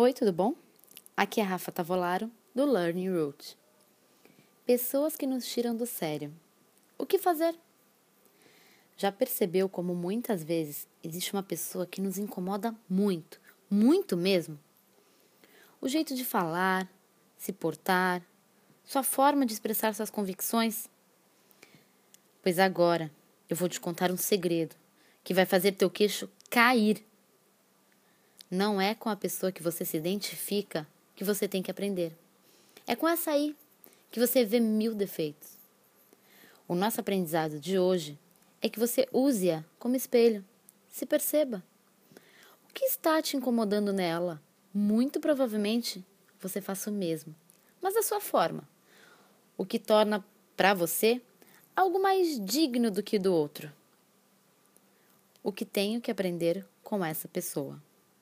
Oi, tudo bom? Aqui é Rafa Tavolaro, do Learning Route. Pessoas que nos tiram do sério. O que fazer? Já percebeu como muitas vezes existe uma pessoa que nos incomoda muito, muito mesmo? O jeito de falar, se portar, sua forma de expressar suas convicções? Pois agora eu vou te contar um segredo que vai fazer teu queixo cair. Não é com a pessoa que você se identifica que você tem que aprender. É com essa aí que você vê mil defeitos. O nosso aprendizado de hoje é que você use-a como espelho. Se perceba. O que está te incomodando nela? Muito provavelmente você faça o mesmo, mas da sua forma. O que torna para você algo mais digno do que do outro. O que tenho que aprender com essa pessoa?